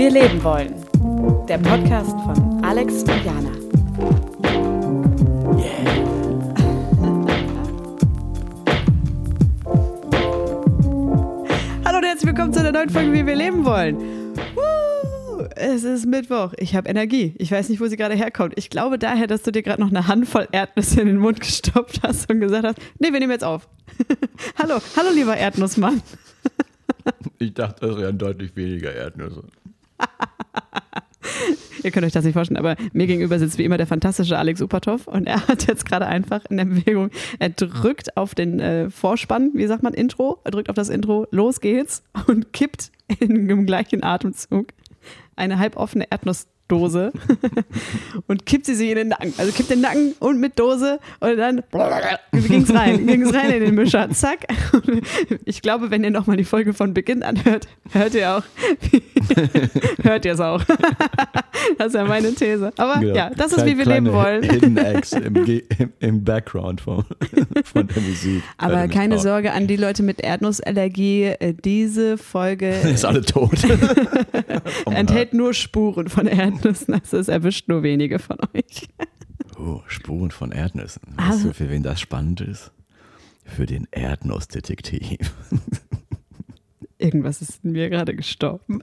wir leben wollen. Der Podcast von Alex und Jana. Hallo und herzlich willkommen zu einer neuen Folge Wie wir leben wollen. Woo! Es ist Mittwoch. Ich habe Energie. Ich weiß nicht, wo sie gerade herkommt. Ich glaube daher, dass du dir gerade noch eine Handvoll Erdnüsse in den Mund gestopft hast und gesagt hast, nee, wir nehmen jetzt auf. hallo, hallo lieber Erdnussmann. Ich dachte, das wären deutlich weniger Erdnüsse. Ihr könnt euch das nicht vorstellen, aber mir gegenüber sitzt wie immer der fantastische Alex Upatov und er hat jetzt gerade einfach in der Bewegung, er drückt auf den äh, Vorspann, wie sagt man, Intro, er drückt auf das Intro, los geht's und kippt in dem gleichen Atemzug eine halboffene Erdnussdose und kippt sie sich in den Nacken. Also kippt den Nacken und mit Dose und dann ging's rein, ging's rein in den Mischer. Zack. Ich glaube, wenn ihr nochmal die Folge von Beginn anhört, hört ihr auch, hört ihr es auch. Das ist ja meine These. Aber Genau. ja, das ist, Kleine- wie wir leben wollen. Hidden Acts im, Ge- im, im Background von, von der Musik. Aber keine nicht Sorge an die Leute mit Erdnussallergie. Äh, Diese Folge? Ist alle tot. Oh enthält nur Spuren von Erdnüssen. Also es erwischt nur wenige von euch. Oh, Spuren von Erdnüssen. Weißt du, für wen das spannend ist? Für den Erdnussdetektiv. Irgendwas ist in mir gerade gestorben.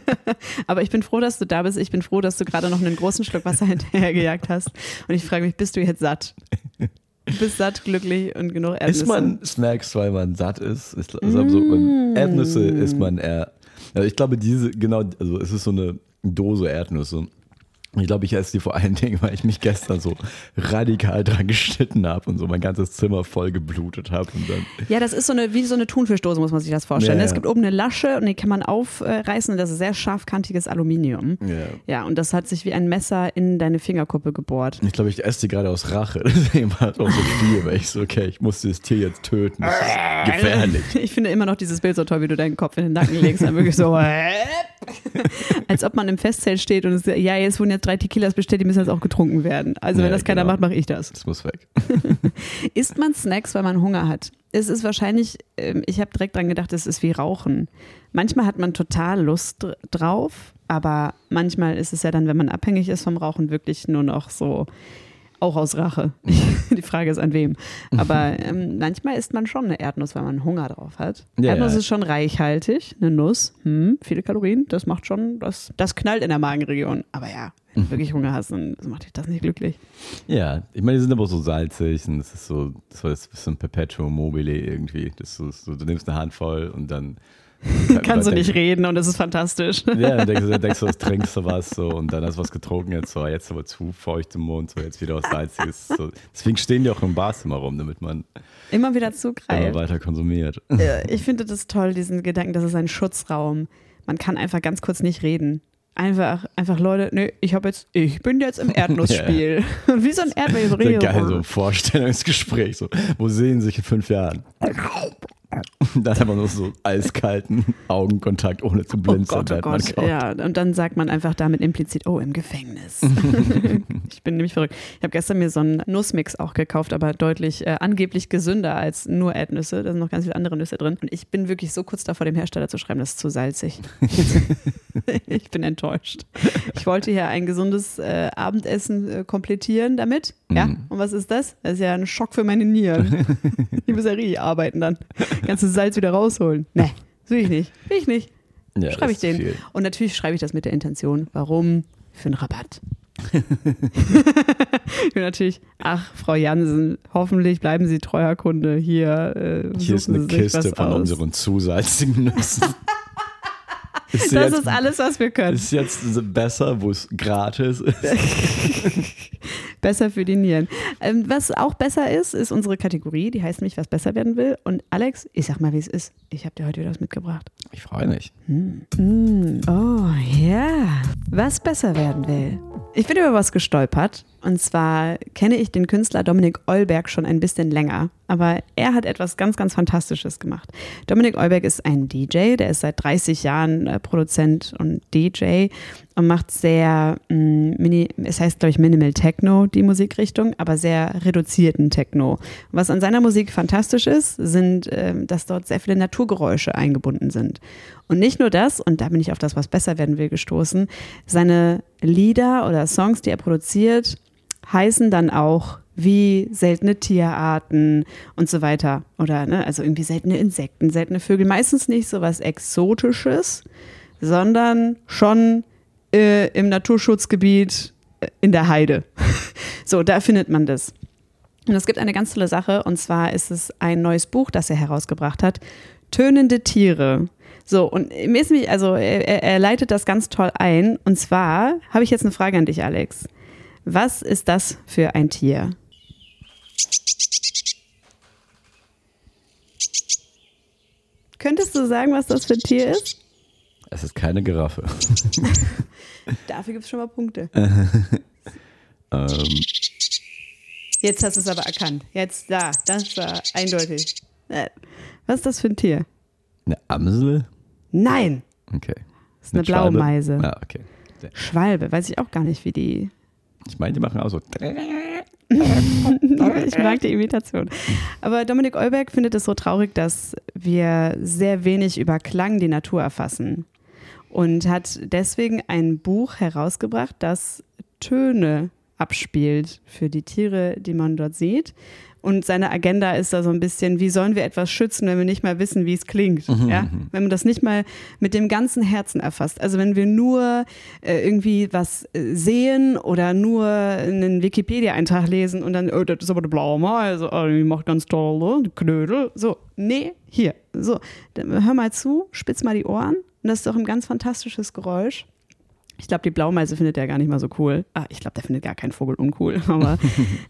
Aber ich bin froh, dass du da bist. Ich bin froh, dass du gerade noch einen großen Schluck Wasser hinterhergejagt hast. Und ich frage mich, bist du jetzt satt? Du bist satt, glücklich und genug Erdnüsse. Isst man Snacks, weil man satt ist? ist also so, Erdnüsse isst man eher. Also ich glaube, diese, genau, also es ist so eine Dose Erdnüsse. Ich glaube, ich esse die vor allen Dingen, weil ich mich gestern so radikal dran geschnitten habe und so mein ganzes Zimmer voll geblutet habe und. Ja, das ist so eine, wie so eine Thunfischdose, muss man sich das vorstellen. Ja, ja. Es gibt oben eine Lasche und die kann man aufreißen und das ist sehr scharfkantiges Aluminium. Ja. Ja, und das hat sich wie ein Messer in deine Fingerkuppe gebohrt. Ich glaube, ich esse die gerade aus Rache. Deswegen war es auch so viel, weil ich so, okay, ich muss dieses Tier jetzt töten. Das ist gefährlich. Ich finde immer noch dieses Bild so toll, wie du deinen Kopf in den Nacken legst. Dann wirklich so, als ob man im Festzelt steht und es, ja, jetzt wurden jetzt drei Tequilas bestellt, die müssen jetzt auch getrunken werden. Also wenn Ja, das keiner genau. macht, mache ich das. Das muss weg. Isst man Snacks, weil man Hunger hat? Es ist wahrscheinlich, ähm, ich habe direkt dran gedacht, es ist wie Rauchen. Manchmal hat man total Lust dr- drauf, aber manchmal ist es ja dann, wenn man abhängig ist vom Rauchen, wirklich nur noch so, auch aus Rache. Die Frage ist an wem. Aber ähm, manchmal isst man schon eine Erdnuss, weil man Hunger drauf hat. Ja, Erdnuss ja. ist schon reichhaltig, eine Nuss, hm, viele Kalorien, das macht schon, das, das knallt in der Magenregion. Aber ja, wenn du wirklich Hunger hast, dann macht dich das nicht glücklich. Ja, ich meine, die sind aber so salzig und das ist so, das jetzt so ein Perpetuum mobile irgendwie. Das ist so, so, du nimmst eine Handvoll und dann. Kannst du nicht reden und es ist fantastisch. Ja, dann denkst du, dann denkst du, trinkst du was so und dann hast du was getrunken, jetzt so, jetzt aber zu feucht im Mund, so jetzt wieder was Salziges. So. Deswegen stehen die auch im Barzimmer rum, damit man Immer wieder immer zugreift. weiter konsumiert. Ich finde das toll, diesen Gedanken, das ist ein Schutzraum. Man kann einfach ganz kurz nicht reden. Einfach, einfach Leute, nö, ich habe jetzt, ich bin jetzt im Erdnussspiel. Wie so ein Sehr geil, so ein Vorstellungsgespräch, so, wo sehen Sie sich in fünf Jahren? Dann aber nur so eiskalten Augenkontakt, ohne zu Oh blinzeln. Gott, oh während man Gott. Ja, und dann sagt man einfach damit implizit, oh, im Gefängnis. ich bin nämlich verrückt. Ich habe gestern mir so einen Nussmix auch gekauft, aber deutlich äh, angeblich gesünder als nur Erdnüsse. Da sind noch ganz viele andere Nüsse drin. Und ich bin wirklich so kurz davor, dem Hersteller zu schreiben, das ist zu salzig. ich bin enttäuscht. Ich wollte hier ein gesundes äh, Abendessen äh, komplettieren damit. Ja, Mhm. und was ist das? Das ist ja ein Schock für meine Nieren. Die muss ja richtig arbeiten dann. Ganzes Salz wieder rausholen. Nee, will ich nicht. Will ich nicht. Ja, Schreibe ich den. viel. Und natürlich schreibe ich das mit der Intention. Warum? Für einen Rabatt. Und natürlich, ach, Frau Jansen, hoffentlich bleiben Sie treuer Kunde. Hier, äh, Hier ist eine Kiste von aus. unseren zu salzigen Nüssen. ist, Das jetzt, ist alles, was wir können. ist jetzt besser, wo es gratis ist? Besser für die Nieren. Ähm, was auch besser ist, ist unsere Kategorie, die heißt nämlich, was besser werden will. Und Alex, ich sag mal, wie es ist. Ich habe dir heute wieder was mitgebracht. Ich freue mich. Mm, oh ja, was besser werden will. Ich bin über was gestolpert Und zwar kenne ich den Künstler Dominik Eulberg schon ein bisschen länger, aber er hat etwas ganz, ganz Fantastisches gemacht. Dominik Eulberg ist ein DJ, der ist seit 30 Jahren äh, Produzent und DJ und macht sehr, mh, mm, es heißt glaube ich Minimal Techno, die Musikrichtung, aber sehr reduzierten Techno. Was an seiner Musik fantastisch ist, sind, äh, dass dort sehr viele Naturgeräusche eingebunden sind. Und nicht nur das, und da bin ich auf das, was besser werden will, gestoßen, seine Lieder oder Songs, die er produziert, heißen dann auch wie seltene Tierarten und so weiter. Oder ne, also irgendwie seltene Insekten, seltene Vögel. Meistens nicht so was Exotisches, sondern schon äh, im Naturschutzgebiet äh, in der Heide. so, da findet man das. Und es gibt eine ganz tolle Sache, und zwar ist es ein neues Buch, das er herausgebracht hat. Tönende Tiere. So, und mir ist mich, also er, er leitet das ganz toll ein. Und zwar habe ich jetzt eine Frage an dich, Alex. Was ist das für ein Tier? Könntest du sagen, was das für ein Tier ist? Es ist keine Giraffe. Dafür gibt es schon mal Punkte. ähm. Jetzt hast du es aber erkannt. Jetzt da, das war eindeutig. Äh, was ist das für ein Tier? Eine Amsel? Nein. Okay. Das ist eine, eine Blaumeise. Ah, okay. Schwalbe, weiß ich auch gar nicht, wie die. Ich meine, die machen auch so. ich mag die Imitation. Aber Dominik Eulberg findet es so traurig, dass wir sehr wenig über Klang die Natur erfassen. Und hat deswegen ein Buch herausgebracht, das Töne abspielt für die Tiere, die man dort sieht. Und seine Agenda ist da so ein bisschen, wie sollen wir etwas schützen, wenn wir nicht mal wissen, wie es klingt? Mhm. Ja? Mhm. Wenn man das nicht mal mit dem ganzen Herzen erfasst. Also wenn wir nur äh, irgendwie was äh, sehen oder nur einen Wikipedia-Eintrag lesen und dann, oh, das ist aber eine blaue Meise, oh, die macht ganz toll, ne? Knödel. So, nee, hier. So, hör mal zu, spitz mal die Ohren. Und das ist doch ein ganz fantastisches Geräusch. Ich glaube, die Blaumeise findet er gar nicht mal so cool. Ah, ich glaube, der findet gar keinen Vogel uncool. Aber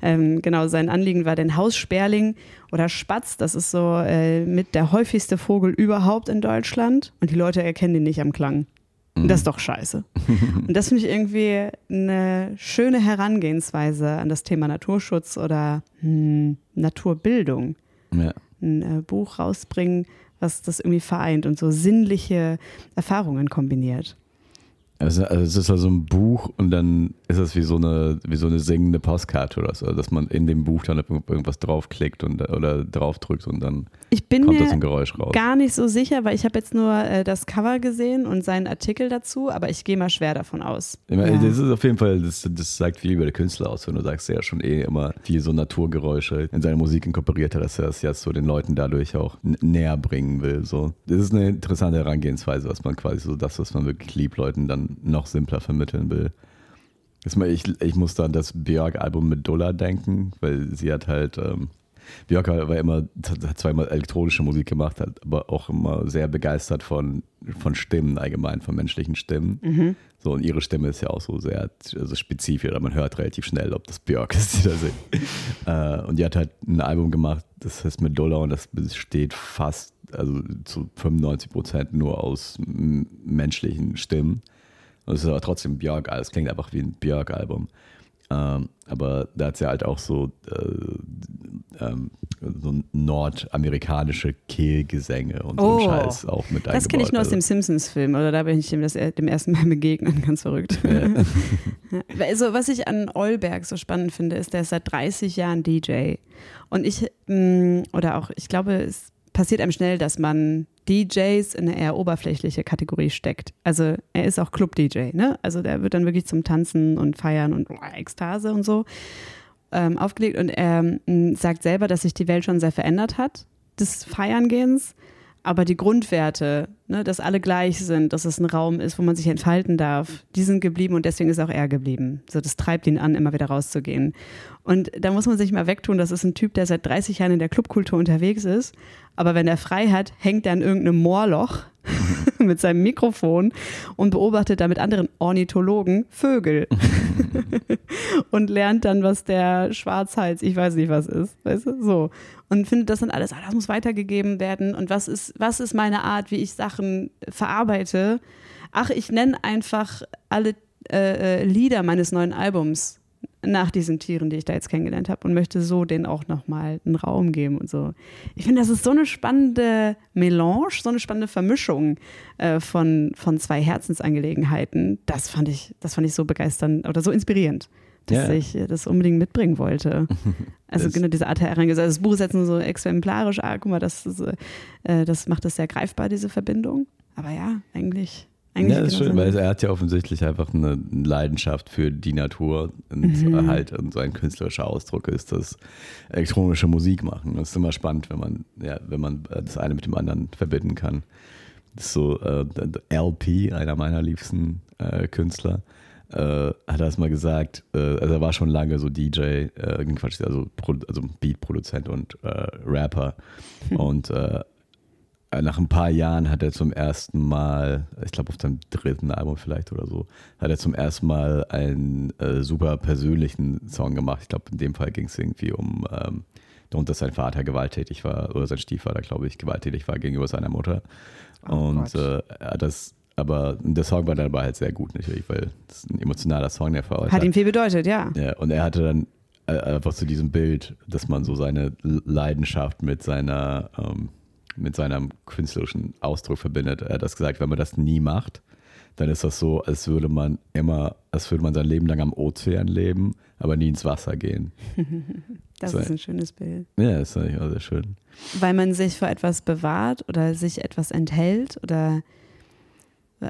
ähm, genau, sein Anliegen war den Haussperling oder Spatz. Das ist so äh, mit der häufigste Vogel überhaupt in Deutschland. Und die Leute erkennen ihn nicht am Klang. Und das ist doch scheiße. Und das finde ich irgendwie eine schöne Herangehensweise an das Thema Naturschutz oder hm, Naturbildung. Ja. Ein äh, Buch rausbringen, was das irgendwie vereint und so sinnliche Erfahrungen kombiniert. Also, also es ist also ein Buch und dann ist es wie so eine, wie so eine singende Postkarte oder so, dass man in dem Buch dann irgendwas draufklickt und, oder draufdrückt und dann kommt das ein Geräusch raus. gar nicht so sicher, weil ich habe jetzt nur äh, das Cover gesehen und seinen Artikel dazu, aber ich gehe mal schwer davon aus. Ich meine, ja. Das ist auf jeden Fall, das, das sagt viel über den Künstler aus, wenn du sagst, er ja schon eh immer viel so Naturgeräusche in seine Musik inkorporiert hat, dass er das jetzt so den Leuten dadurch auch näher bringen will. So. Das ist eine interessante Herangehensweise, was man quasi so das, was man wirklich liebt, Leuten dann noch simpler vermitteln will. Ich, ich muss da an das Björk-Album mit Dolla denken, weil sie hat halt, ähm, Björk war immer, hat zweimal elektronische Musik gemacht, hat aber auch immer sehr begeistert von, von Stimmen allgemein, von menschlichen Stimmen. Mhm. So, und ihre Stimme ist ja auch so sehr also spezifisch, aber man hört relativ schnell, ob das Björk ist, die da singt. äh, und die hat halt ein Album gemacht, das heißt mit Dolla und das besteht fast, also zu 95 Prozent nur aus menschlichen Stimmen. Und es ist aber trotzdem Björk, es klingt einfach wie ein Björk-Album. Ähm, aber da hat sie halt auch so, äh, ähm, so nordamerikanische Kehlgesänge und oh, so Scheiß auch mit Das kenne ich nur aus dem Simpsons-Film, oder da bin ich dem, das, dem ersten Mal begegnet, ganz verrückt. Ja. also, was ich an Olberg so spannend finde, ist, der ist seit 30 Jahren DJ. Und ich, mm, oder auch, ich glaube, es passiert einem schnell, dass man DJs in eine eher oberflächliche Kategorie steckt. Also er ist auch Club-DJ, ne? Also der wird dann wirklich zum Tanzen und Feiern und Ekstase und so ähm, aufgelegt. Und er ähm, sagt selber, dass sich die Welt schon sehr verändert hat, des Feiern-Gehens. Aber die Grundwerte, ne, dass alle gleich sind, dass es ein Raum ist, wo man sich entfalten darf, die sind geblieben und deswegen ist auch er geblieben. So, das treibt ihn an, immer wieder rauszugehen. Und da muss man sich mal wegtun, das ist ein Typ, der seit 30 Jahren in der Clubkultur unterwegs ist. Aber wenn er frei hat, hängt er an irgendeinem Moorloch mit seinem Mikrofon und beobachtet da mit anderen Ornithologen Vögel. und lernt dann, was der Schwarzhals, ich weiß nicht was ist, weißt du, so. Und findet das dann alles, ah, das muss weitergegeben werden und was ist, was ist meine Art, wie ich Sachen verarbeite. Ach, ich nenne einfach alle äh, äh Lieder meines neuen Albums nach diesen Tieren, die ich da jetzt kennengelernt habe und möchte so denen auch nochmal einen Raum geben und so. Ich finde, das ist so eine spannende Melange, so eine spannende Vermischung äh, von, von zwei Herzensangelegenheiten. Das fand ich, das fand ich so begeisternd oder so inspirierend dass yeah. ich das unbedingt mitbringen wollte. Also genau diese Art Herangehensweise. Also das Buch ist jetzt nur so exemplarisch, ah, guck mal, das, ist, äh, das macht es sehr greifbar, diese Verbindung. Aber ja, eigentlich. eigentlich ja, das ist schön, weil er hat ja offensichtlich einfach eine Leidenschaft für die Natur und mhm. halt und so ein künstlerischer Ausdruck ist das elektronische Musik machen. Das ist immer spannend, wenn man, ja, wenn man das eine mit dem anderen verbinden kann. Das ist so äh, LP, einer meiner liebsten äh, Künstler äh, hat er es mal gesagt, äh, also er war schon lange so DJ, äh, Quatsch, also, also Beatproduzent und äh, Rapper. Hm. Und äh, nach ein paar Jahren hat er zum ersten Mal, ich glaube auf seinem dritten Album vielleicht oder so, hat er zum ersten Mal einen äh, super persönlichen Song gemacht. Ich glaube, in dem Fall ging es irgendwie um ähm, darum, dass sein Vater gewalttätig war, oder sein Stiefvater, glaube ich, gewalttätig war gegenüber seiner Mutter. Oh und er hat das aber der Song war dabei halt sehr gut natürlich, weil es ein emotionaler Song, der verarbeitet hat. Hat ihm viel bedeutet, ja. ja. Und er hatte dann äh, einfach zu diesem Bild, dass man so seine Leidenschaft mit seiner, ähm, mit seinem künstlerischen Ausdruck verbindet. Er hat das gesagt, wenn man das nie macht, dann ist das so, als würde man immer, als würde man sein Leben lang am Ozean leben, aber nie ins Wasser gehen. das so, ist ein schönes Bild. Ja, das ist eigentlich auch sehr schön. Weil man sich vor etwas bewahrt oder sich etwas enthält oder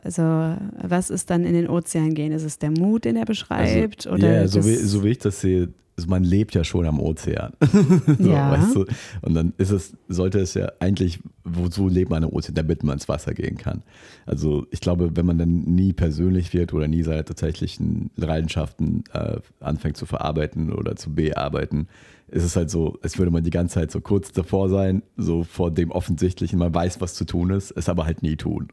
also, was ist dann in den Ozean gehen? Ist es der Mut, den er beschreibt? Also, oder ja, so wie, so wie ich das sehe, also man lebt ja schon am Ozean. so, ja. Weißt du? Und dann ist es, sollte es ja eigentlich, wozu lebt man am Ozean, damit man ins Wasser gehen kann. Also ich glaube, wenn man dann nie persönlich wird oder nie seine tatsächlichen Leidenschaften äh, anfängt zu verarbeiten oder zu bearbeiten, ist es halt so, als würde man die ganze Zeit so kurz davor sein, so vor dem Offensichtlichen, man weiß, was zu tun ist, es aber halt nie tun.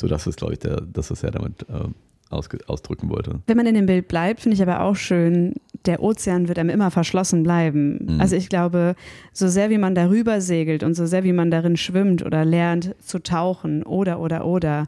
So, das ist, glaube ich, der, das, was er damit äh, ausdrücken wollte. Wenn man in dem Bild bleibt, finde ich aber auch schön, der Ozean wird einem immer verschlossen bleiben. Mhm. Also ich glaube, so sehr wie man darüber segelt und so sehr wie man darin schwimmt oder lernt zu tauchen oder, oder, oder,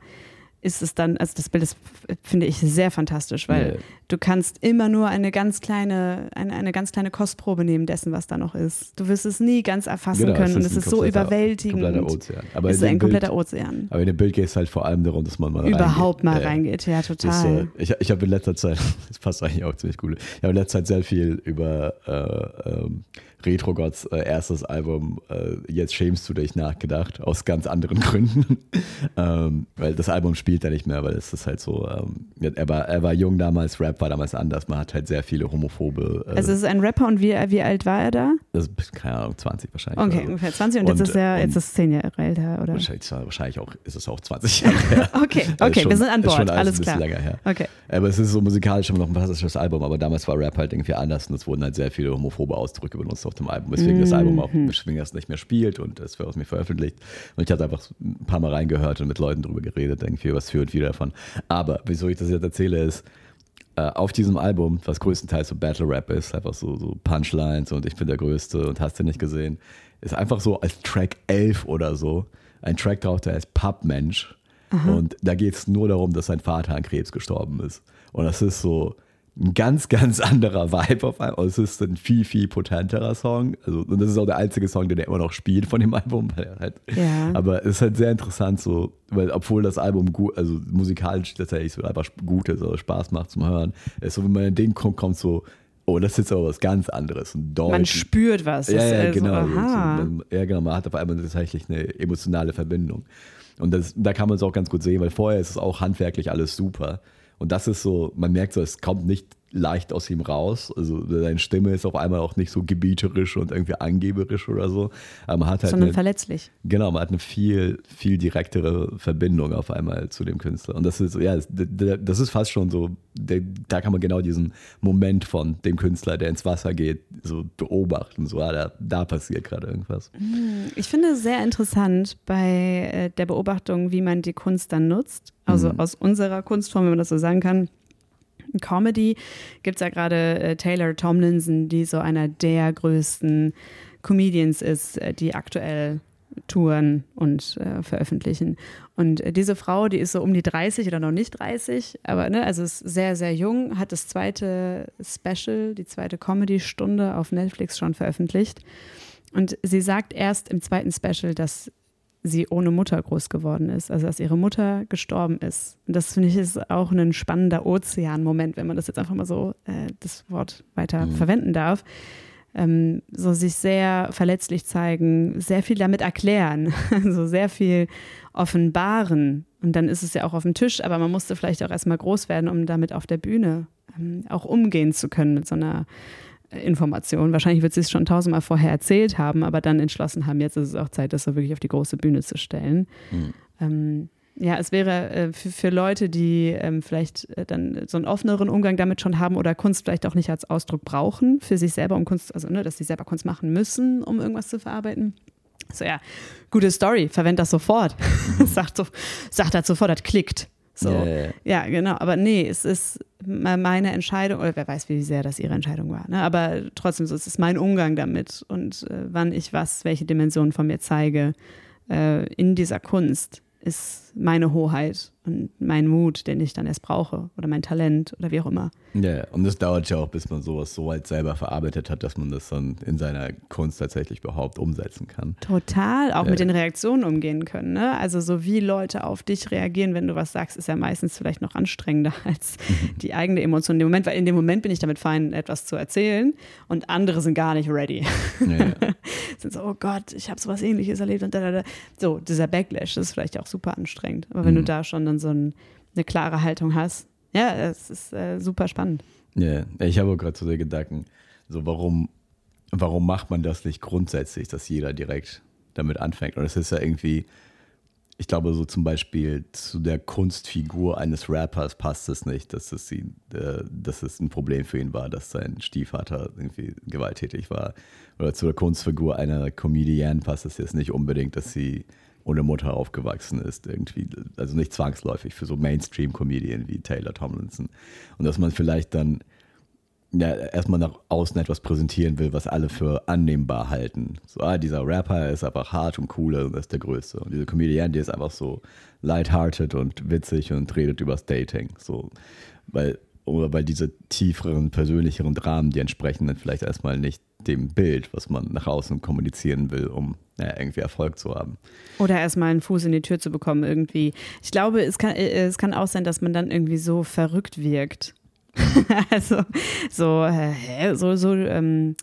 ist es dann, also das Bild ist, finde ich, sehr fantastisch, weil yeah. du kannst immer nur eine ganz kleine, eine, eine ganz kleine Kostprobe nehmen dessen, was da noch ist. Du wirst es nie ganz erfassen genau, können und es ist so überwältigend. Kompletter Ozean. Aber es ist ein kompletter Bild, Ozean. Aber in dem Bild geht es halt vor allem darum, dass man mal Überhaupt reingeht. mal reingeht, ja, total. Ist, äh, ich ich habe in letzter Zeit, das passt eigentlich auch ziemlich gut, ich habe in letzter Zeit sehr viel über äh, ähm, Retro-Gods äh, erstes Album äh, Jetzt schämst du dich nachgedacht, aus ganz anderen Gründen. ähm, weil das Album spielt er nicht mehr, weil es ist halt so, ähm, er, war, er war jung damals, Rap war damals anders, man hat halt sehr viele homophobe. Äh, also es ist ein Rapper und wie, wie alt war er da? Das ist, keine Ahnung, 20 wahrscheinlich. Okay, ungefähr 20 und, und jetzt ist er jetzt ist 10 Jahre älter, oder? Wahrscheinlich, wahrscheinlich auch, ist es auch 20 Jahre her. okay, okay, schon, wir sind an Bord, alles, alles klar. länger her. Okay. Aber es ist so musikalisch immer noch ein fantastisches Album, aber damals war Rap halt irgendwie anders und es wurden halt sehr viele homophobe Ausdrücke benutzt auf dem Album, weswegen mm. das Album auch mhm. Schwingers nicht mehr spielt und es wird aus mir veröffentlicht. Und ich hatte einfach ein paar Mal reingehört und mit Leuten drüber geredet, irgendwie was für und wieder davon. Aber wieso ich das jetzt erzähle, ist, äh, auf diesem Album, was größtenteils so Battle Rap ist, einfach so, so Punchlines und ich bin der Größte und hast du nicht gesehen, ist einfach so als Track 11 oder so ein Track drauf, der heißt Pappmensch. Und da geht es nur darum, dass sein Vater an Krebs gestorben ist. Und das ist so, ein ganz, ganz anderer Vibe auf einmal. Also es ist ein viel, viel potenterer Song. Also, und das ist auch der einzige Song, den er immer noch spielt von dem Album. Halt, ja. Aber es ist halt sehr interessant, so, weil obwohl das Album gut, also musikalisch tatsächlich so einfach gut ist oder Spaß macht zum Hören, ist so, wenn man in den kommt, kommt so, oh, das ist jetzt aber was ganz anderes. Man spürt was. Ja, ja, genau. So, man, ja, genau. Man hat auf einmal tatsächlich eine emotionale Verbindung. Und das, da kann man es auch ganz gut sehen, weil vorher ist es auch handwerklich alles super. Und das ist so, man merkt so, es kommt nicht leicht aus ihm raus. Also seine Stimme ist auf einmal auch nicht so gebieterisch und irgendwie angeberisch oder so. Aber man hat halt Sondern eine, verletzlich. Genau, man hat eine viel, viel direktere Verbindung auf einmal zu dem Künstler. Und das ist, ja, das ist fast schon so, da kann man genau diesen Moment von dem Künstler, der ins Wasser geht, so beobachten. So, ah, da, da passiert gerade irgendwas. Hm, ich finde es sehr interessant bei äh, der Beobachtung, wie man die Kunst dann nutzt. Also mhm. aus unserer Kunstform, wenn man das so sagen kann Comedy gibt es ja gerade äh, Taylor Tomlinson, die so einer der größten Comedians ist, äh, die aktuell touren und äh, veröffentlichen. Und äh, diese Frau, die ist so um die 30 oder noch nicht 30, aber ne, also ist sehr, sehr jung, hat das zweite Special, die zweite Comedy-Stunde auf Netflix schon veröffentlicht. Und sie sagt erst im zweiten Special, dass sie ohne Mutter groß geworden ist, also dass ihre Mutter gestorben ist. Und das finde ich ist auch ein spannender Ozean-Moment, wenn man das jetzt einfach mal so äh, das Wort weiter mhm. verwenden darf. Ähm, so sich sehr verletzlich zeigen, sehr viel damit erklären, so sehr viel offenbaren. Und dann ist es ja auch auf dem Tisch, aber man musste vielleicht auch erstmal groß werden, um damit auf der Bühne ähm, auch umgehen zu können mit so einer Information. Wahrscheinlich wird sie es schon tausendmal vorher erzählt haben, aber dann entschlossen haben, jetzt ist es auch Zeit, das so wirklich auf die große Bühne zu stellen. Mhm. Ähm, ja, es wäre äh, für, für, Leute, die ähm, vielleicht äh, dann so einen offeneren Umgang damit schon haben oder Kunst vielleicht auch nicht als Ausdruck brauchen, für sich selber, um Kunst, also ne, dass sie selber Kunst machen müssen, um irgendwas zu verarbeiten. So, ja, gute Story, verwend das sofort. Sagt, so, sagt das sofort, das klickt. So. Yeah. Ja, genau. Aber nee, es ist meine Entscheidung, oder wer weiß, wie sehr das ihre Entscheidung war. Ne? Aber trotzdem, so, es ist mein Umgang damit und äh, wann ich was, welche Dimensionen von mir zeige äh, in dieser Kunst ist meine Hoheit und mein Mut, den ich dann erst brauche oder mein Talent oder wie auch immer. Ja, und es dauert ja auch, bis man sowas so weit selber verarbeitet hat, dass man das dann in seiner Kunst tatsächlich überhaupt umsetzen kann. Total, auch ja. mit den Reaktionen umgehen können. Ne? Also so wie Leute auf dich reagieren, wenn du was sagst, ist ja meistens vielleicht noch anstrengender als mhm. die eigene Emotion in dem Moment, weil in dem Moment bin ich damit fein, etwas zu erzählen und andere sind gar nicht ready. Ja, ja. sind so, oh Gott, ich habe sowas ähnliches erlebt und da, da, da. So, dieser Backlash ist vielleicht auch super anstrengend. Aber wenn mhm. du da schon dann so ein, eine klare Haltung hast, ja, es ist äh, super spannend. Ja, ich habe gerade so den Gedanken, so warum, warum macht man das nicht grundsätzlich, dass jeder direkt damit anfängt? Und es ist ja irgendwie, ich glaube, so zum Beispiel zu der Kunstfigur eines Rappers passt es nicht, dass es, ihn, äh, dass es ein Problem für ihn war, dass sein Stiefvater irgendwie gewalttätig war. Oder zu der Kunstfigur einer Comedian passt es jetzt nicht unbedingt, dass sie ohne Mutter aufgewachsen ist, irgendwie, also nicht zwangsläufig für so Mainstream-Comedien wie Taylor Tomlinson. Und dass man vielleicht dann ja, erstmal nach außen etwas präsentieren will, was alle für annehmbar halten. So, ah, dieser Rapper ist einfach hart und cool und ist der Größte. Und diese Comedian, die ist einfach so lighthearted und witzig und redet übers Dating. So, weil, oder weil diese tieferen, persönlicheren Dramen, die entsprechen dann vielleicht erstmal nicht dem Bild, was man nach außen kommunizieren will, um ja, irgendwie Erfolg zu haben. Oder erstmal einen Fuß in die Tür zu bekommen, irgendwie. Ich glaube, es kann, äh, es kann auch sein, dass man dann irgendwie so verrückt wirkt. also so, äh, so, so ähm,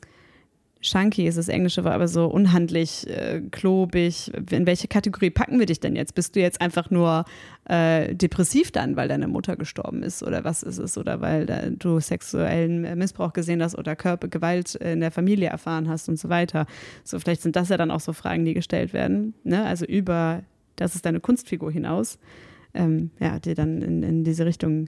Chunky ist das englische Wort, aber so unhandlich, äh, klobig. In welche Kategorie packen wir dich denn jetzt? Bist du jetzt einfach nur äh, depressiv dann, weil deine Mutter gestorben ist oder was ist es? Oder weil da, du sexuellen Missbrauch gesehen hast oder Körpergewalt in der Familie erfahren hast und so weiter. So, vielleicht sind das ja dann auch so Fragen, die gestellt werden. Ne? Also über, das ist deine Kunstfigur hinaus, ähm, ja, die dann in, in diese Richtung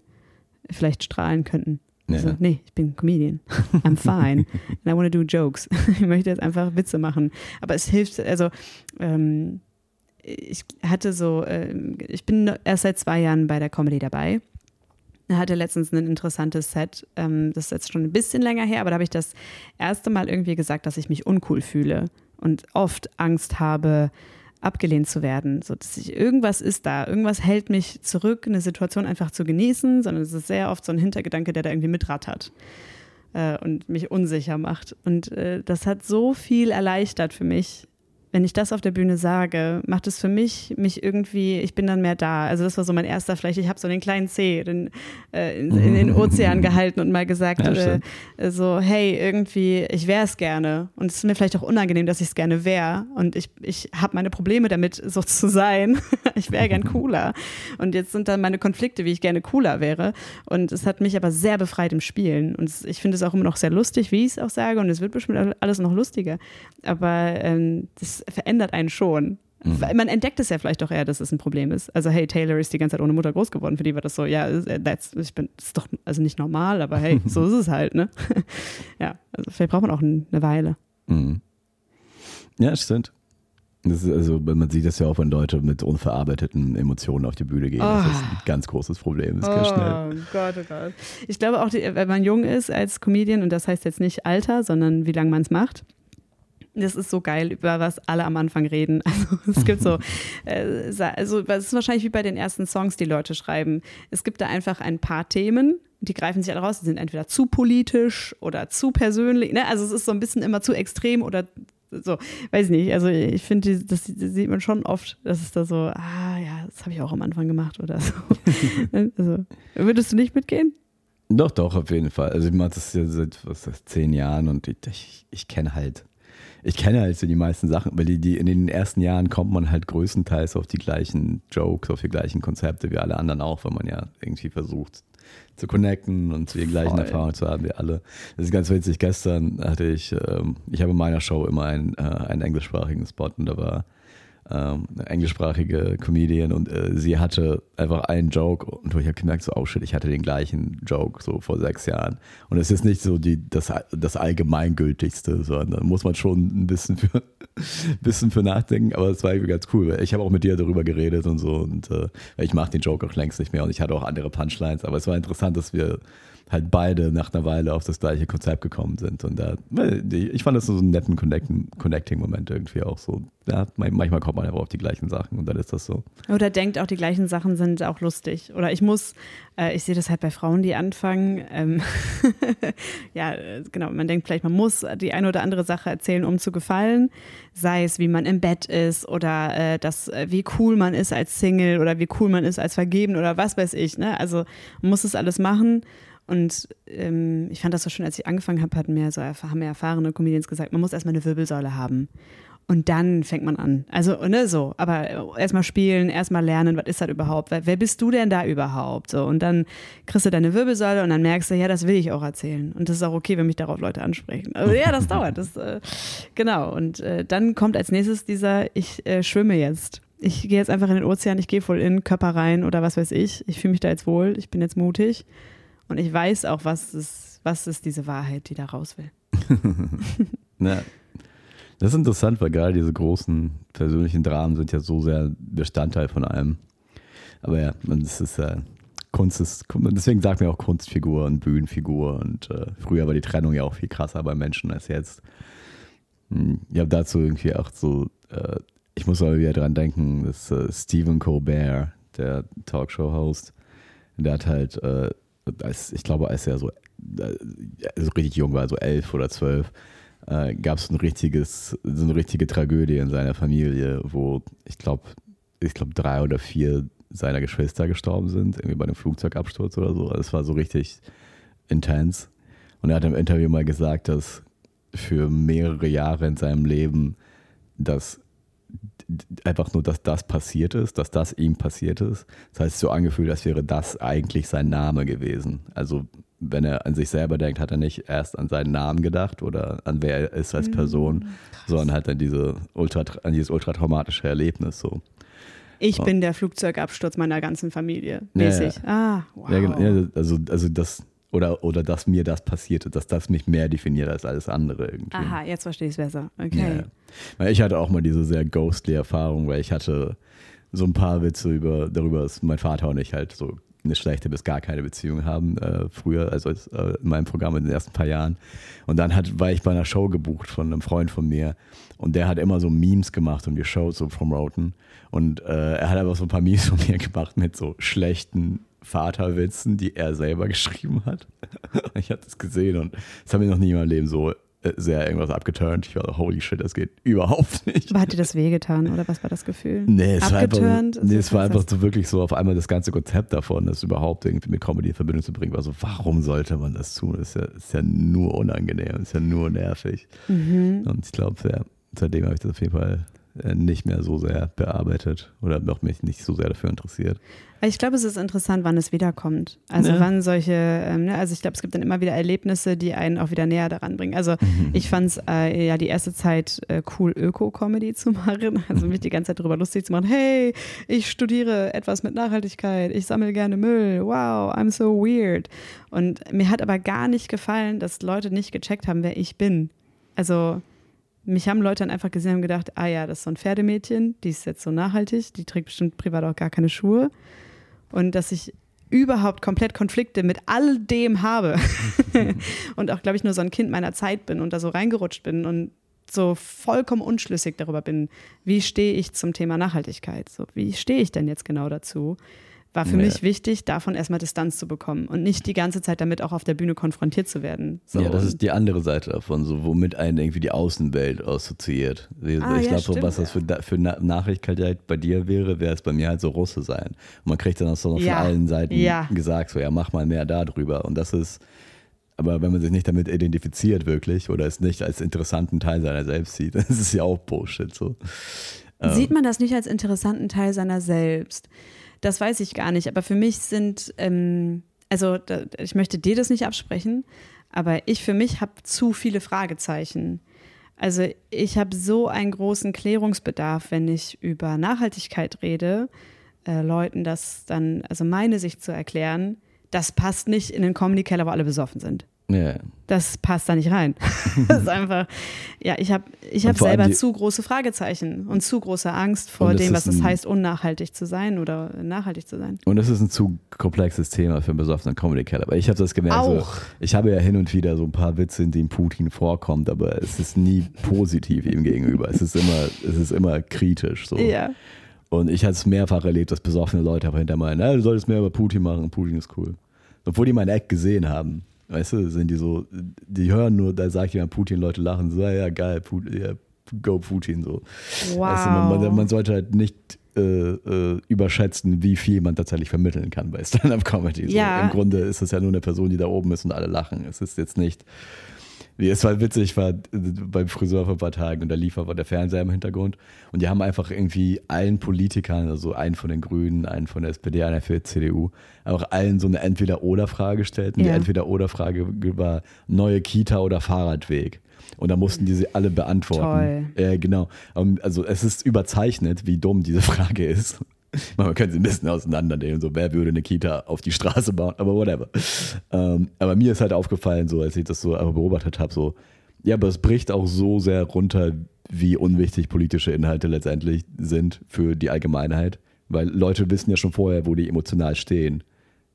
vielleicht strahlen könnten. Ja. Also, nee, ich bin Comedian. I'm fine. And I want to do jokes. ich möchte jetzt einfach Witze machen. Aber es hilft, also ähm, ich hatte so, äh, ich bin erst seit zwei Jahren bei der Comedy dabei. Ich hatte letztens ein interessantes Set, ähm, das ist jetzt schon ein bisschen länger her, aber da habe ich das erste Mal irgendwie gesagt, dass ich mich uncool fühle und oft Angst habe, abgelehnt zu werden. So, dass ich, irgendwas ist da, irgendwas hält mich zurück, eine Situation einfach zu genießen, sondern es ist sehr oft so ein Hintergedanke, der da irgendwie mitrattert äh, und mich unsicher macht. Und äh, das hat so viel erleichtert für mich, wenn ich das auf der Bühne sage, macht es für mich mich irgendwie, ich bin dann mehr da. Also das war so mein erster, vielleicht ich habe so den kleinen C den, äh, in, in, den Ozean gehalten und mal gesagt, ja, äh, so hey, irgendwie, ich wäre es gerne. Und es ist mir vielleicht auch unangenehm, dass ich es gerne wäre. Und ich, ich habe meine Probleme damit, so zu sein. ich wäre gern cooler. Und jetzt sind dann meine Konflikte, wie ich gerne cooler wäre. Und es hat mich aber sehr befreit im Spielen. Und ich finde es auch immer noch sehr lustig, wie ich es auch sage. Und es wird bestimmt alles noch lustiger. Aber ähm, das verändert einen schon. Mhm. Man entdeckt es ja vielleicht auch eher, dass es ein Problem ist. Also, hey, Taylor ist die ganze Zeit ohne Mutter groß geworden. Für die war das so, ja, that's, ich bin, das ist doch also nicht normal, aber hey, so ist es halt, ne? ja, also vielleicht braucht man auch eine Weile. Mhm. Ja, stimmt. Das ist also, man sieht das ja auch, wenn Leute mit unverarbeiteten Emotionen auf die Bühne gehen. Oh. Das ist ein ganz großes Problem. Das oh schnell. Gott, oh Gott. Ich glaube auch, wenn man jung ist als Comedian, und das heißt jetzt nicht Alter, sondern wie lange man es macht, Das ist so geil, über was alle am Anfang reden. Also es gibt so, äh, also es ist wahrscheinlich wie bei den ersten Songs, die Leute schreiben. Es gibt da einfach ein paar Themen, die greifen sich alle raus, die sind entweder zu politisch oder zu persönlich. Ne? Also es ist so ein bisschen immer zu extrem oder so, weiß nicht. Also ich finde, das, das, sieht man schon oft, dass es da so, ah ja, das habe ich auch am Anfang gemacht oder so. also würdest du nicht mitgehen? Doch, doch, auf jeden Fall. Also ich mache das ja seit was zehn Jahren und ich, ich, ich kenne halt, ich kenne halt so die meisten Sachen, weil die, die in den ersten Jahren kommt man halt größtenteils auf die gleichen Jokes, auf die gleichen Konzepte wie alle anderen auch, weil man ja irgendwie versucht zu connecten und die gleichen Voll. Erfahrungen zu haben wie alle. Das ist ganz witzig. Gestern hatte ich, ähm, ich habe in meiner Show immer einen, äh, einen englischsprachigen Spot und da war ähm, englischsprachige Comedian und äh, sie hatte einfach einen Joke und ich habe gemerkt, so, oh shit, ich hatte den gleichen Joke so vor sechs Jahren. Und es ist nicht so die, das, das Allgemeingültigste, sondern da muss man schon ein bisschen für, bisschen für nachdenken, aber es war irgendwie ganz cool. Ich habe auch mit dir darüber geredet und so und äh, ich mache den Joke auch längst nicht mehr und ich hatte auch andere Punchlines, aber es war interessant, dass wir halt beide nach einer Weile auf das gleiche Konzept gekommen sind. Und da, ich fand das so einen netten Connecting-Moment irgendwie auch so. Ja, manchmal kommt man einfach auf die gleichen Sachen und dann ist das so. Oder denkt auch, die gleichen Sachen sind auch lustig. Oder ich muss, äh, ich sehe das halt bei Frauen, die anfangen. Ähm ja, genau, man denkt vielleicht, man muss die eine oder andere Sache erzählen, um zu gefallen. Sei es, wie man im Bett ist oder äh, das, äh, wie cool man ist als Single oder wie cool man ist als vergeben oder was weiß ich. Ne? Also man muss das alles machen. Und ähm, ich fand das so schön, als ich angefangen habe, hatten mir so haben mir erfahrene Comedians gesagt, man muss erstmal eine Wirbelsäule haben. Und dann fängt man an. Also, ne, so. Aber erstmal spielen, erstmal lernen, was ist das überhaupt? Wer bist du denn da überhaupt? So. Und dann kriegst du deine Wirbelsäule und dann merkst du, ja, das will ich auch erzählen. Und das ist auch okay, wenn mich darauf Leute ansprechen. Also, ja, das dauert. Das, äh, genau. Und äh, dann kommt als nächstes dieser, ich äh, schwimme jetzt. Ich gehe jetzt einfach in den Ozean, ich gehe voll in Körper rein oder was weiß ich. Ich fühle mich da jetzt wohl, ich bin jetzt mutig. Und ich weiß auch, was ist, was ist diese Wahrheit, die da raus will. ja. Das ist interessant, weil gerade diese großen persönlichen Dramen sind ja so sehr Bestandteil von allem. Aber ja, es ist ja, Kunst ist, deswegen sagt man auch Kunstfigur und Bühnenfigur. Und äh, früher war die Trennung ja auch viel krasser bei Menschen als jetzt. Hm, ich habe dazu irgendwie auch so, äh, ich muss aber wieder dran denken, dass äh, Stephen Colbert, der Talkshow-Host, der hat halt äh, als, ich glaube, als er so also richtig jung war, so elf oder zwölf, äh, gab es ein richtiges, so eine richtige Tragödie in seiner Familie, wo ich glaube, ich glaube drei oder vier seiner Geschwister gestorben sind, irgendwie bei einem Flugzeugabsturz oder so. Es war so richtig intens. Und er hat im Interview mal gesagt, dass für mehrere Jahre in seinem Leben das einfach nur, dass das passiert ist, dass das ihm passiert ist. Das heißt, so angefühlt, als wäre das eigentlich sein Name gewesen. Also wenn er an sich selber denkt, hat er nicht erst an seinen Namen gedacht oder an wer er ist als Person, mhm, sondern halt an, diese ultra, an dieses ultratraumatische Erlebnis so. Ich bin der Flugzeugabsturz meiner ganzen Familie, mäßig. Ja, ja. Ah, wow. Ja, genau. also, also das, oder, oder dass mir das passierte, dass das mich mehr definiert als alles andere irgendwie. Aha, jetzt verstehe ich es besser. Okay. Ja. Ich hatte auch mal diese sehr ghostly Erfahrung, weil ich hatte so ein paar Witze über, darüber, dass mein Vater und ich halt so eine schlechte bis gar keine Beziehung haben, äh, früher, also äh, in meinem Programm in den ersten paar Jahren. Und dann hat, war ich bei einer Show gebucht von einem Freund von mir und der hat immer so Memes gemacht und die Shows so promoten. Und äh, er hat einfach so ein paar Memes von mir gemacht mit so schlechten Vaterwitzen, die er selber geschrieben hat. ich hatte es gesehen und es hat mir noch nie in meinem Leben so äh, sehr irgendwas abgeturnt. Ich war so, holy shit, das geht überhaupt nicht. Aber hat dir das wehgetan oder was war das Gefühl? Nee, es abgeturnt, war einfach, nee, es war einfach so wirklich so auf einmal das ganze Konzept davon, das überhaupt irgendwie mit Comedy in Verbindung zu bringen, war so, warum sollte man das tun? Das ist ja, ist ja nur unangenehm, ist ja nur nervig. Mhm. Und ich glaube, ja, seitdem habe ich das auf jeden Fall nicht mehr so sehr bearbeitet oder noch mich nicht so sehr dafür interessiert. Ich glaube, es ist interessant, wann es wiederkommt. Also ja. wann solche, ähm, ne? also ich glaube, es gibt dann immer wieder Erlebnisse, die einen auch wieder näher daran bringen. Also mhm. ich fand es äh, ja die erste Zeit äh, cool, Öko-Comedy zu machen. Also mich die ganze Zeit darüber lustig zu machen, hey, ich studiere etwas mit Nachhaltigkeit, ich sammle gerne Müll, wow, I'm so weird. Und mir hat aber gar nicht gefallen, dass Leute nicht gecheckt haben, wer ich bin. Also mich haben Leute dann einfach gesehen und gedacht, ah ja, das ist so ein Pferdemädchen, die ist jetzt so nachhaltig, die trägt bestimmt privat auch gar keine Schuhe. Und dass ich überhaupt komplett Konflikte mit all dem habe und auch, glaube ich, nur so ein Kind meiner Zeit bin und da so reingerutscht bin und so vollkommen unschlüssig darüber bin, wie stehe ich zum Thema Nachhaltigkeit? So, wie stehe ich denn jetzt genau dazu? War für Ja. mich wichtig, davon erstmal Distanz zu bekommen und nicht die ganze Zeit damit auch auf der Bühne konfrontiert zu werden. So, ja, das ist die andere Seite davon, so womit einen irgendwie die Außenwelt assoziiert. Ich Ah, ich ja, glaube, was das für, für Na Nachrichtigkeit bei dir wäre, wäre es bei mir halt so Russe sein. Und man kriegt dann auch so von Ja, allen Seiten ja. gesagt, so ja, mach mal mehr darüber. Und das ist, aber wenn man sich nicht damit identifiziert wirklich oder es nicht als interessanten Teil seiner selbst sieht, das ist ja auch Bullshit so. Sieht man das nicht als interessanten Teil seiner selbst? Das weiß ich gar nicht. Aber für mich sind, ähm, also da, ich möchte dir das nicht absprechen, aber ich für mich habe zu viele Fragezeichen. Also ich habe so einen großen Klärungsbedarf, wenn ich über Nachhaltigkeit rede, äh, Leuten das dann, also meine Sicht zu erklären, das passt nicht in den Comedy-Keller, wo alle besoffen sind. Ja. Das passt da nicht rein. das ist einfach, ja, ich habe ich hab selber die- zu große Fragezeichen und zu große Angst vor dem, was es ein- heißt, unnachhaltig zu sein oder nachhaltig zu sein. Und es ist ein zu komplexes Thema für einen besoffenen Comedy Keller. Aber ich habe das gemerkt. So, Auch. ich habe ja hin und wieder so ein paar Witze, in denen Putin vorkommt, aber es ist nie positiv ihm gegenüber. Es ist immer, es ist immer kritisch. So. Ja. Und ich habe es mehrfach erlebt, dass besoffene Leute aber hinter meinen, "Ja, du solltest mehr über Putin machen, Putin ist cool. Obwohl die meinen Act gesehen haben. Weißt du, sind die so, die hören nur, da sagt jemand Putin, Leute lachen, so, ja, geil, Putin, ja, go Putin, so. Wow. Weißt du, man, man, sollte halt nicht äh, äh, überschätzen, wie viel man tatsächlich vermitteln kann bei Stand-Up-Comedy. So. Ja. Im Grunde ist es ja nur eine Person, die da oben ist und alle lachen. Es ist jetzt nicht, wie es war witzig, ich war äh, beim Friseur vor ein paar Tagen und da lief aber der Fernseher im Hintergrund und die haben einfach irgendwie allen Politikern, also einen von den Grünen, einen von der SPD, einer für die CDU, auch allen so eine Entweder-Oder-Frage gestellt. Und die Ja. Entweder-Oder-Frage war neue Kita oder Fahrradweg. Und da mussten die sie alle beantworten. Toll. Ja, genau. Also es ist überzeichnet, wie dumm diese Frage ist. Man könnte sie ein bisschen auseinandernehmen, so wer würde eine Kita auf die Straße bauen, aber whatever. Ähm, aber mir ist halt aufgefallen, so als ich das so beobachtet habe, so, ja, aber es bricht auch so sehr runter, wie unwichtig politische Inhalte letztendlich sind für die Allgemeinheit. Weil Leute wissen ja schon vorher, wo die emotional stehen.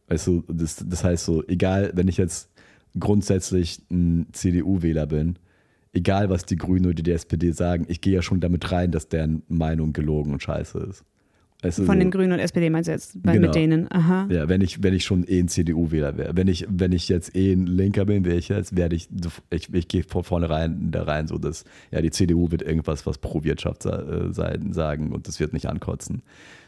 Weißt du, das, das heißt so, egal, wenn ich jetzt grundsätzlich ein CDU-Wähler bin, egal was die Grünen oder die SPD sagen, ich gehe ja schon damit rein, dass deren Meinung gelogen und scheiße ist. Du, Von den Grünen und SPD meinst du jetzt bei, Genau. mit denen? Aha. ja, wenn ich, wenn ich schon eh ein CDU-Wähler wäre. Wenn ich, wenn ich jetzt eh ein Linker bin, wäre ich jetzt, werde ich, ich, ich gehe von vornherein da rein, so dass, ja, die CDU wird irgendwas, was pro Wirtschaft äh, sein, sagen und das wird mich ankotzen.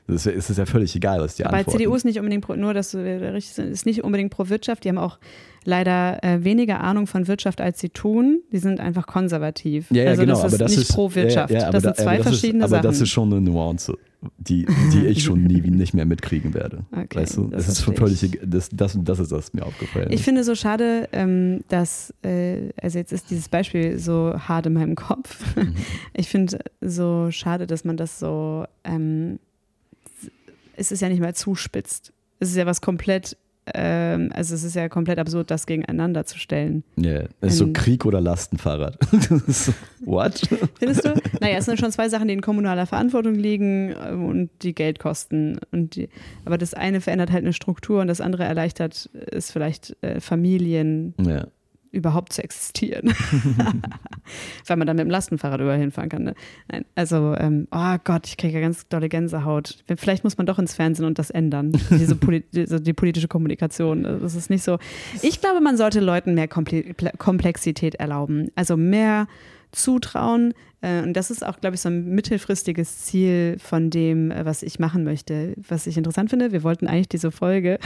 Das ist, es ist ja völlig egal, was die Bei. CDU ist nicht unbedingt pro, nur, dass richtig sind, ist nicht unbedingt pro Wirtschaft. Die haben auch leider äh, weniger Ahnung von Wirtschaft, als sie tun. Die sind einfach konservativ. Ja, ja, also genau, das ist aber das nicht ist pro Wirtschaft. Ja, ja, aber das da- sind zwei aber das verschiedene ist, aber Sachen. das ist schon eine Nuance, die, die ich schon nie nicht mehr mitkriegen werde. Okay, weißt du, das das ist schon völlig, das, das, das ist das mir aufgefallen. Ich finde so schade, ähm, dass, äh, also jetzt ist dieses Beispiel so hart in meinem Kopf. Mhm. Ich finde so schade, dass man das so, ähm, es ist ja nicht mal zuspitzt. Es ist ja was komplett, ähm, also es ist ja komplett absurd, das gegeneinander zu stellen. Ja, das ist so Ähm, Krieg oder Lastenfahrrad. So, What? Findest du? Naja, es sind schon zwei Sachen, die in kommunaler Verantwortung liegen ähm, und die Geld kosten. Und die, aber das eine verändert halt eine Struktur und das andere erleichtert es vielleicht äh, Familien Ja. Überhaupt zu existieren. Weil man dann mit dem Lastenfahrrad überall hinfahren kann. Ne? Nein, also, ähm, oh Gott, ich kriege ja ganz dolle Gänsehaut. Vielleicht muss man doch ins Fernsehen und das ändern. Diese, Poli diese die politische Kommunikation. Das ist nicht so. Ich glaube, man sollte Leuten mehr Komple Komplexität erlauben. Also mehr zutrauen. Äh, und das ist auch, glaube ich, so ein mittelfristiges Ziel von dem, äh, was ich machen möchte. Was ich interessant finde, wir wollten eigentlich diese Folge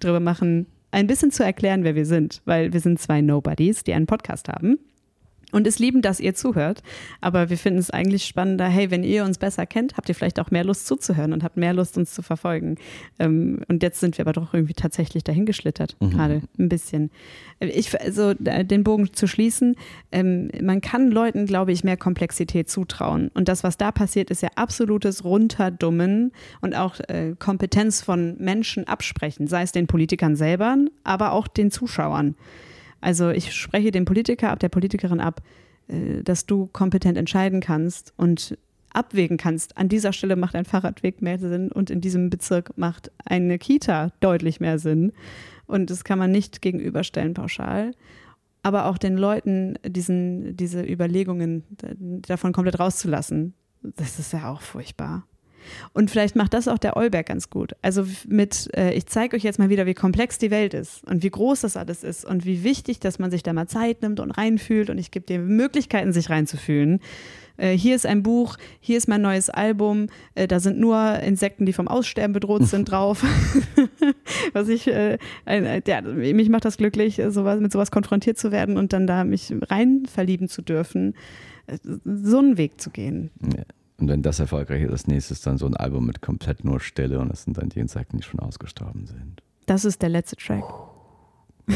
darüber machen, ein bisschen zu erklären, wer wir sind, weil wir sind zwei Nobodies, die einen Podcast haben und es lieben, dass ihr zuhört. Aber wir finden es eigentlich spannender, hey, wenn ihr uns besser kennt, habt ihr vielleicht auch mehr Lust zuzuhören und habt mehr Lust, uns zu verfolgen. Ähm, und jetzt sind wir aber doch irgendwie tatsächlich dahingeschlittert, gerade ein bisschen. Ich, also den Bogen zu schließen, ähm, man kann Leuten, glaube ich, mehr Komplexität zutrauen. Und das, was da passiert, ist ja absolutes Runterdummen und auch äh, Kompetenz von Menschen absprechen, sei es den Politikern selber, aber auch den Zuschauern. Also ich spreche dem Politiker ab, der Politikerin ab, äh, dass du kompetent entscheiden kannst und abwägen kannst. An dieser Stelle macht ein Fahrradweg mehr Sinn und in diesem Bezirk macht eine Kita deutlich mehr Sinn. Und das kann man nicht gegenüberstellen pauschal. aber auch den Leuten diesen, diese Überlegungen davon komplett rauszulassen. Das ist ja auch furchtbar. Und vielleicht macht das auch der Eulberg ganz gut. Also mit, äh, ich zeige euch jetzt mal wieder, wie komplex die Welt ist und wie groß das alles ist und wie wichtig, dass man sich da mal Zeit nimmt und reinfühlt und ich gebe dir Möglichkeiten, sich reinzufühlen. Äh, hier ist ein Buch, hier ist mein neues Album, äh, da sind nur Insekten, die vom Aussterben bedroht sind, drauf. Was ich, äh, ja, mich macht das glücklich, sowas, mit sowas konfrontiert zu werden und dann da mich rein verlieben zu dürfen, äh, so einen Weg zu gehen. Ja. Und wenn das erfolgreich ist, als nächstes dann so ein Album mit komplett nur Stille und das sind dann die Insekten, die schon ausgestorben sind. Das ist der letzte Track.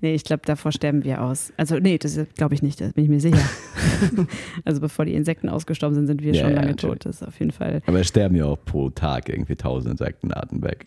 nee, ich glaube, davor sterben wir aus. Also, nee, das glaube ich nicht, da bin ich mir sicher. also, bevor die Insekten ausgestorben sind, sind wir ja, schon lange ja, tot. Das ist auf jeden Fall. Aber es sterben ja auch pro Tag irgendwie tausend Insektenarten weg.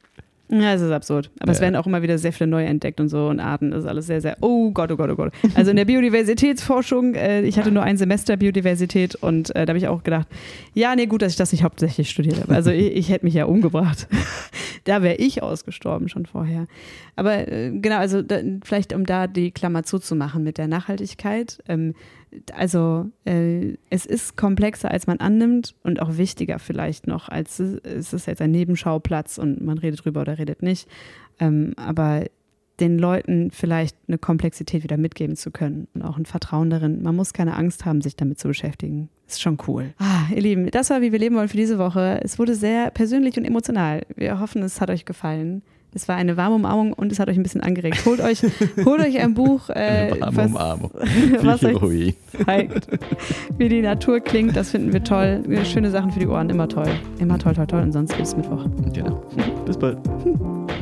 Ja, es ist absurd. Aber ja. es werden auch immer wieder sehr viele neue entdeckt und so und Arten. Das ist alles sehr, sehr, oh Gott, oh Gott, oh Gott. Also in der Biodiversitätsforschung, äh, ich hatte nur ein Semester Biodiversität und äh, da habe ich auch gedacht, ja, nee, gut, dass ich das nicht hauptsächlich studiert habe. Also ich, ich hätte mich ja umgebracht. da wäre ich ausgestorben schon vorher. Aber äh, genau, also da, vielleicht um da die Klammer zuzumachen mit der Nachhaltigkeit. Ähm, also äh, es ist komplexer, als man annimmt und auch wichtiger vielleicht noch, als es ist jetzt ein Nebenschauplatz und man redet drüber oder redet nicht. Ähm, aber den Leuten vielleicht eine Komplexität wieder mitgeben zu können und auch ein Vertrauen darin. Man muss keine Angst haben, sich damit zu beschäftigen. Ist schon cool. Ah, ihr Lieben, das war, wie wir leben wollen für diese Woche. Es wurde sehr persönlich und emotional. Wir hoffen, es hat euch gefallen. Es war eine warme Umarmung und es hat euch ein bisschen angeregt. Holt euch, holt euch ein Buch, äh, warme Umarmung. was euch zeigt, wie die Natur klingt. Das finden wir toll. Schöne Sachen für die Ohren, immer toll. Immer toll, toll, toll. Und sonst bis Mittwoch. Genau. Bis bald.